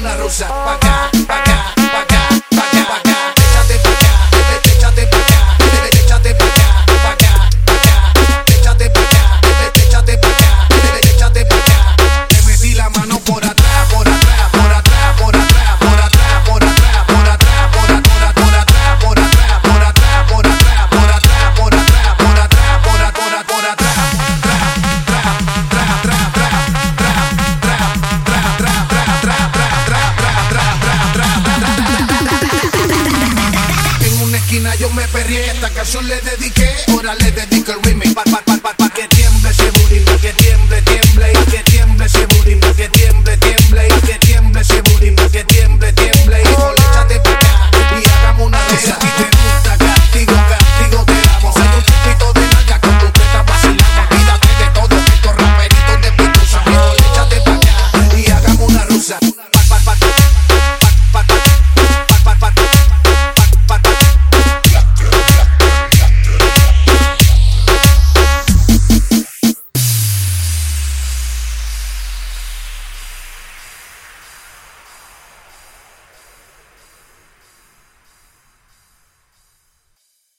una rusa, pa' acá, pa' acá. Yo me perrié. Esta canción le dediqué, ahora le dedico el. Pa, pa, pa, pa,